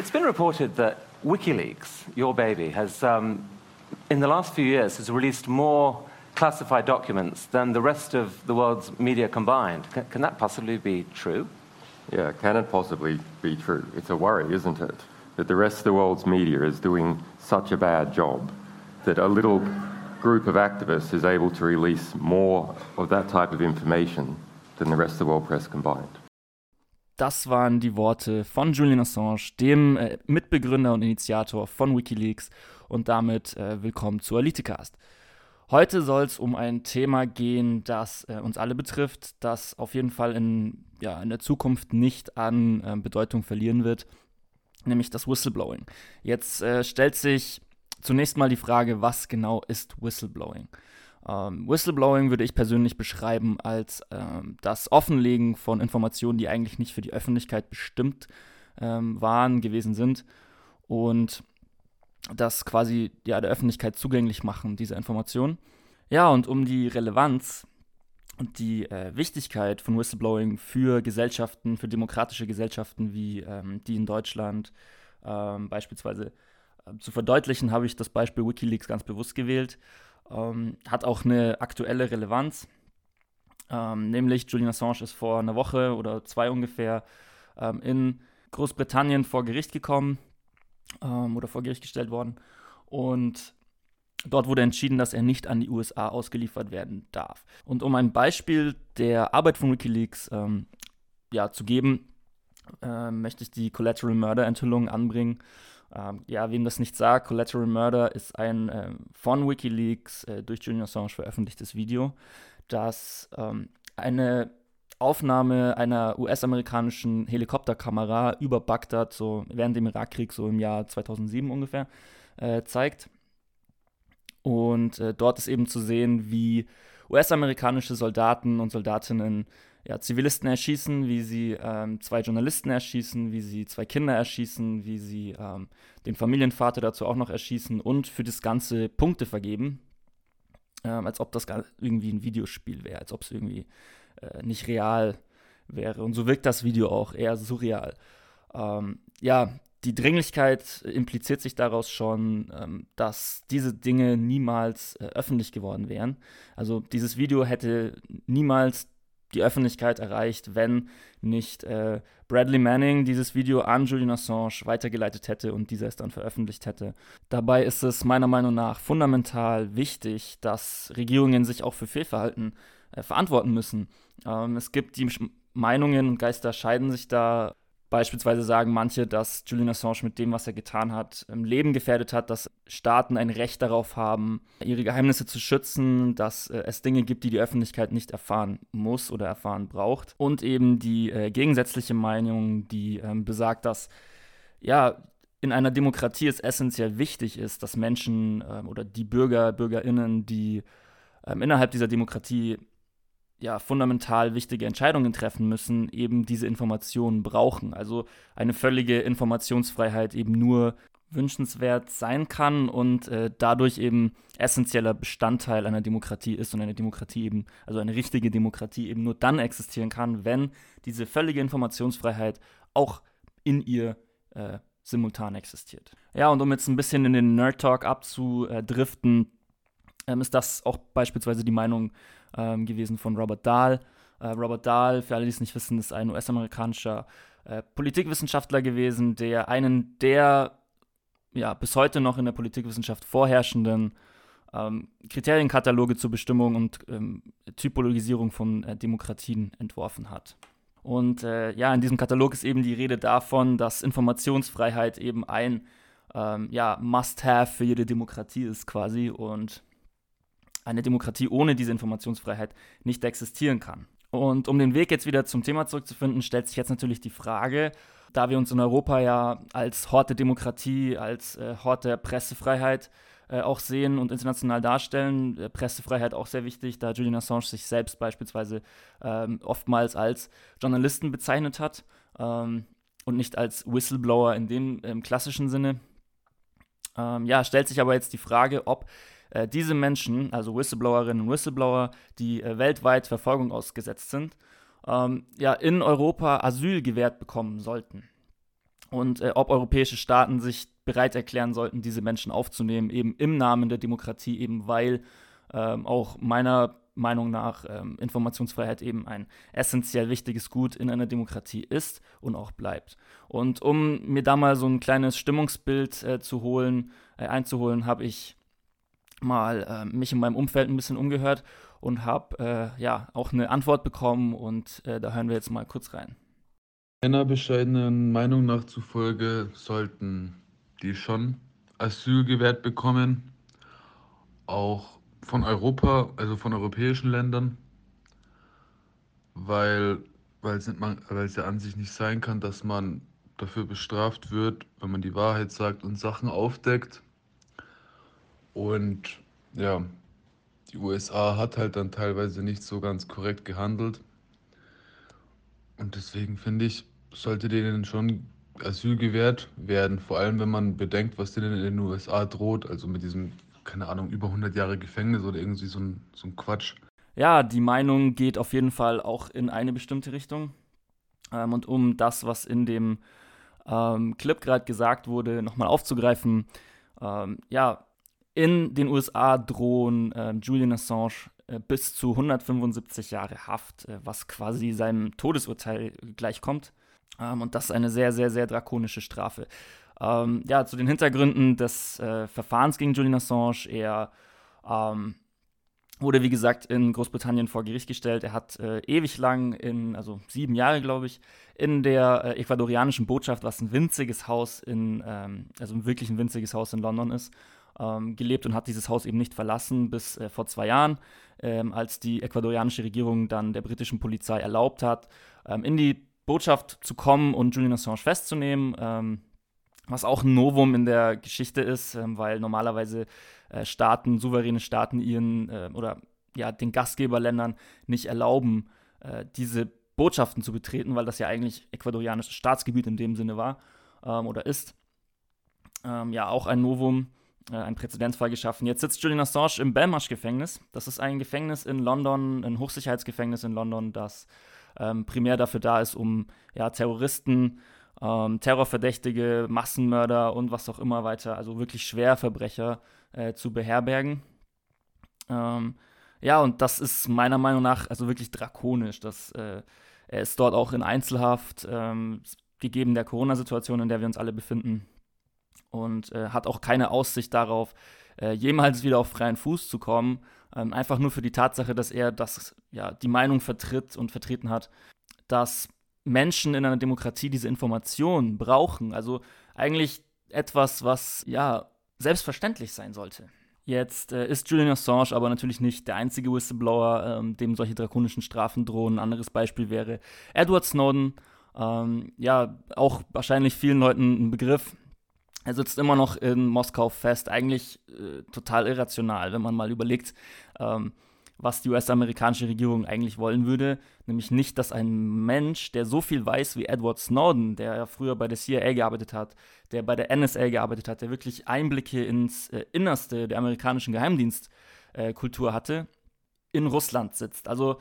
It's been reported that WikiLeaks, your baby, has um, in the last few years has released more classified documents than the rest of the world's media combined. Can, can that possibly be true? Yeah, can it possibly be true? It's a worry, isn't it? That the rest of the world's media is doing such a bad job that a little group of activists is able to release more of that type of information than the rest of the world press combined. Das waren die Worte von Julian Assange, dem äh, Mitbegründer und Initiator von Wikileaks. Und damit äh, willkommen zu Elitecast. Heute soll es um ein Thema gehen, das äh, uns alle betrifft, das auf jeden Fall in, ja, in der Zukunft nicht an äh, Bedeutung verlieren wird, nämlich das Whistleblowing. Jetzt äh, stellt sich zunächst mal die Frage, was genau ist Whistleblowing? Ähm, Whistleblowing würde ich persönlich beschreiben als ähm, das Offenlegen von Informationen, die eigentlich nicht für die Öffentlichkeit bestimmt ähm, waren, gewesen sind und das quasi ja, der Öffentlichkeit zugänglich machen, diese Informationen. Ja, und um die Relevanz und die äh, Wichtigkeit von Whistleblowing für Gesellschaften, für demokratische Gesellschaften wie ähm, die in Deutschland ähm, beispielsweise äh, zu verdeutlichen, habe ich das Beispiel Wikileaks ganz bewusst gewählt. Ähm, hat auch eine aktuelle Relevanz. Ähm, nämlich Julian Assange ist vor einer Woche oder zwei ungefähr ähm, in Großbritannien vor Gericht gekommen ähm, oder vor Gericht gestellt worden. Und dort wurde entschieden, dass er nicht an die USA ausgeliefert werden darf. Und um ein Beispiel der Arbeit von Wikileaks ähm, ja, zu geben, äh, möchte ich die Collateral Murder Enthüllung anbringen. Ähm, ja, wem das nicht sagt, Collateral Murder ist ein äh, von Wikileaks äh, durch Julian Assange veröffentlichtes Video, das ähm, eine Aufnahme einer US-amerikanischen Helikopterkamera über Bagdad, so während dem Irakkrieg, so im Jahr 2007 ungefähr, äh, zeigt. Und äh, dort ist eben zu sehen, wie US-amerikanische Soldaten und Soldatinnen ja, Zivilisten erschießen, wie sie ähm, zwei Journalisten erschießen, wie sie zwei Kinder erschießen, wie sie ähm, den Familienvater dazu auch noch erschießen und für das Ganze Punkte vergeben, ähm, als ob das irgendwie ein Videospiel wäre, als ob es irgendwie äh, nicht real wäre. Und so wirkt das Video auch eher surreal. Ähm, ja, die Dringlichkeit impliziert sich daraus schon, ähm, dass diese Dinge niemals äh, öffentlich geworden wären. Also dieses Video hätte niemals die Öffentlichkeit erreicht, wenn nicht äh, Bradley Manning dieses Video an Julian Assange weitergeleitet hätte und dieser es dann veröffentlicht hätte. Dabei ist es meiner Meinung nach fundamental wichtig, dass Regierungen sich auch für Fehlverhalten äh, verantworten müssen. Ähm, es gibt die Meinungen und Geister scheiden sich da Beispielsweise sagen manche, dass Julian Assange mit dem, was er getan hat, Leben gefährdet hat, dass Staaten ein Recht darauf haben, ihre Geheimnisse zu schützen, dass äh, es Dinge gibt, die die Öffentlichkeit nicht erfahren muss oder erfahren braucht. Und eben die äh, gegensätzliche Meinung, die ähm, besagt, dass ja, in einer Demokratie es essentiell wichtig ist, dass Menschen ähm, oder die Bürger, Bürgerinnen, die ähm, innerhalb dieser Demokratie ja, fundamental wichtige Entscheidungen treffen müssen, eben diese Informationen brauchen. Also eine völlige Informationsfreiheit eben nur wünschenswert sein kann und äh, dadurch eben essentieller Bestandteil einer Demokratie ist und eine Demokratie eben, also eine richtige Demokratie eben nur dann existieren kann, wenn diese völlige Informationsfreiheit auch in ihr äh, simultan existiert. Ja, und um jetzt ein bisschen in den Nerd Talk abzudriften, ähm, ist das auch beispielsweise die Meinung ähm, gewesen von Robert Dahl. Äh, Robert Dahl, für alle, die es nicht wissen, ist ein US-amerikanischer äh, Politikwissenschaftler gewesen, der einen der ja, bis heute noch in der Politikwissenschaft vorherrschenden ähm, Kriterienkataloge zur Bestimmung und ähm, Typologisierung von äh, Demokratien entworfen hat. Und äh, ja, in diesem Katalog ist eben die Rede davon, dass Informationsfreiheit eben ein ähm, ja, Must-Have für jede Demokratie ist quasi und eine Demokratie ohne diese Informationsfreiheit nicht existieren kann. Und um den Weg jetzt wieder zum Thema zurückzufinden, stellt sich jetzt natürlich die Frage, da wir uns in Europa ja als Hort der Demokratie, als äh, Hort der Pressefreiheit äh, auch sehen und international darstellen, äh, Pressefreiheit auch sehr wichtig, da Julian Assange sich selbst beispielsweise ähm, oftmals als Journalisten bezeichnet hat ähm, und nicht als Whistleblower in dem klassischen Sinne. Ähm, ja, stellt sich aber jetzt die Frage, ob äh, diese Menschen, also Whistleblowerinnen und Whistleblower, die äh, weltweit Verfolgung ausgesetzt sind, ähm, ja, in Europa Asyl gewährt bekommen sollten. und äh, ob europäische Staaten sich bereit erklären sollten, diese Menschen aufzunehmen, eben im Namen der Demokratie, eben weil ähm, auch meiner Meinung nach ähm, Informationsfreiheit eben ein essentiell wichtiges Gut in einer Demokratie ist und auch bleibt. Und um mir da mal so ein kleines Stimmungsbild äh, zu holen, äh, einzuholen, habe ich mal äh, mich in meinem Umfeld ein bisschen umgehört und habe äh, ja auch eine Antwort bekommen und äh, da hören wir jetzt mal kurz rein. Meiner bescheidenen Meinung nach zufolge sollten die schon Asyl gewährt bekommen, auch von Europa, also von europäischen Ländern, weil, es ja an sich nicht sein kann, dass man dafür bestraft wird, wenn man die Wahrheit sagt und Sachen aufdeckt. Und ja, die USA hat halt dann teilweise nicht so ganz korrekt gehandelt. Und deswegen finde ich, sollte denen schon Asyl gewährt werden, vor allem wenn man bedenkt, was denen in den USA droht, also mit diesem, keine Ahnung, über 100 Jahre Gefängnis oder irgendwie so ein, so ein Quatsch. Ja, die Meinung geht auf jeden Fall auch in eine bestimmte Richtung. Ähm, und um das, was in dem ähm, Clip gerade gesagt wurde, nochmal aufzugreifen, ähm, ja, in den USA drohen äh, Julian Assange äh, bis zu 175 Jahre Haft, äh, was quasi seinem Todesurteil gleichkommt. Ähm, und das ist eine sehr, sehr, sehr drakonische Strafe. Ähm, ja, zu den Hintergründen des äh, Verfahrens gegen Julian Assange. Er ähm, wurde, wie gesagt, in Großbritannien vor Gericht gestellt. Er hat äh, ewig lang, in, also sieben Jahre, glaube ich, in der äh, ecuadorianischen Botschaft, was ein winziges Haus in, ähm, also wirklich ein winziges Haus in London ist, ähm, gelebt und hat dieses Haus eben nicht verlassen bis äh, vor zwei Jahren, ähm, als die ecuadorianische Regierung dann der britischen Polizei erlaubt hat, ähm, in die Botschaft zu kommen und Julian Assange festzunehmen, ähm, was auch ein Novum in der Geschichte ist, ähm, weil normalerweise äh, Staaten, souveräne Staaten ihren äh, oder ja, den Gastgeberländern nicht erlauben, äh, diese Botschaften zu betreten, weil das ja eigentlich ecuadorianisches Staatsgebiet in dem Sinne war ähm, oder ist. Ähm, ja, auch ein Novum, äh, ein Präzedenzfall geschaffen. Jetzt sitzt Julian Assange im Belmarsh-Gefängnis. Das ist ein Gefängnis in London, ein Hochsicherheitsgefängnis in London, das ähm, primär dafür da ist, um ja, Terroristen, ähm, Terrorverdächtige, Massenmörder und was auch immer weiter, also wirklich Schwerverbrecher äh, zu beherbergen. Ähm, ja, und das ist meiner Meinung nach also wirklich drakonisch. Dass, äh, er ist dort auch in Einzelhaft, ähm, gegeben der Corona-Situation, in der wir uns alle befinden. Und äh, hat auch keine Aussicht darauf, äh, jemals wieder auf freien Fuß zu kommen. Ähm, einfach nur für die Tatsache, dass er das, ja, die Meinung vertritt und vertreten hat, dass Menschen in einer Demokratie diese Information brauchen. Also eigentlich etwas, was ja selbstverständlich sein sollte. Jetzt äh, ist Julian Assange aber natürlich nicht der einzige Whistleblower, ähm, dem solche drakonischen Strafen drohen. Ein anderes Beispiel wäre Edward Snowden. Ähm, ja, auch wahrscheinlich vielen Leuten ein Begriff. Er sitzt immer noch in Moskau fest, eigentlich äh, total irrational, wenn man mal überlegt, ähm, was die US-amerikanische Regierung eigentlich wollen würde. Nämlich nicht, dass ein Mensch, der so viel weiß wie Edward Snowden, der ja früher bei der CIA gearbeitet hat, der bei der NSA gearbeitet hat, der wirklich Einblicke ins äh, Innerste der amerikanischen Geheimdienstkultur äh, hatte, in Russland sitzt. Also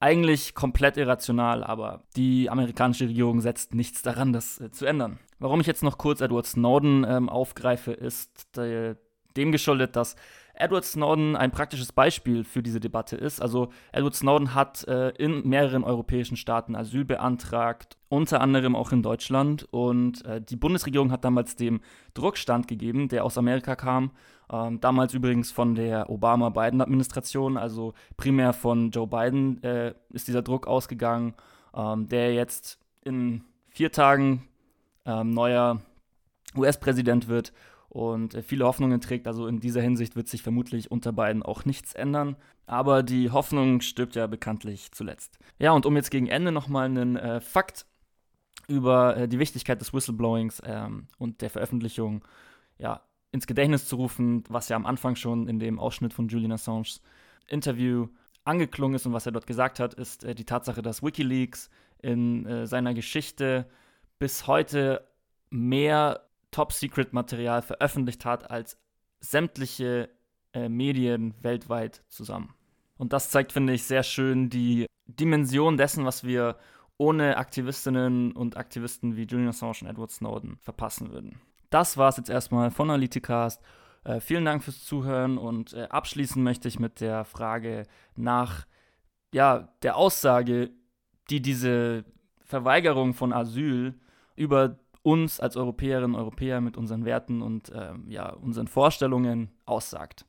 eigentlich komplett irrational, aber die amerikanische Regierung setzt nichts daran, das äh, zu ändern. Warum ich jetzt noch kurz Edward Snowden ähm, aufgreife, ist äh, dem geschuldet, dass Edward Snowden ein praktisches Beispiel für diese Debatte ist. Also Edward Snowden hat äh, in mehreren europäischen Staaten Asyl beantragt, unter anderem auch in Deutschland. Und äh, die Bundesregierung hat damals dem Druck standgegeben, der aus Amerika kam. Ähm, damals übrigens von der Obama-Biden-Administration, also primär von Joe Biden äh, ist dieser Druck ausgegangen, ähm, der jetzt in vier Tagen ähm, neuer US-Präsident wird und äh, viele Hoffnungen trägt. Also in dieser Hinsicht wird sich vermutlich unter beiden auch nichts ändern. Aber die Hoffnung stirbt ja bekanntlich zuletzt. Ja, und um jetzt gegen Ende nochmal einen äh, Fakt über äh, die Wichtigkeit des Whistleblowings ähm, und der Veröffentlichung ja, ins Gedächtnis zu rufen, was ja am Anfang schon in dem Ausschnitt von Julian Assanges Interview angeklungen ist und was er dort gesagt hat, ist äh, die Tatsache, dass Wikileaks in äh, seiner Geschichte bis heute mehr Top-Secret-Material veröffentlicht hat als sämtliche äh, Medien weltweit zusammen. Und das zeigt, finde ich, sehr schön die Dimension dessen, was wir ohne Aktivistinnen und Aktivisten wie Julian Assange und Edward Snowden verpassen würden. Das war es jetzt erstmal von Analyticast. Äh, vielen Dank fürs Zuhören und äh, abschließen möchte ich mit der Frage nach ja, der Aussage, die diese Verweigerung von Asyl über uns als Europäerinnen und Europäer mit unseren Werten und ähm, ja, unseren Vorstellungen aussagt.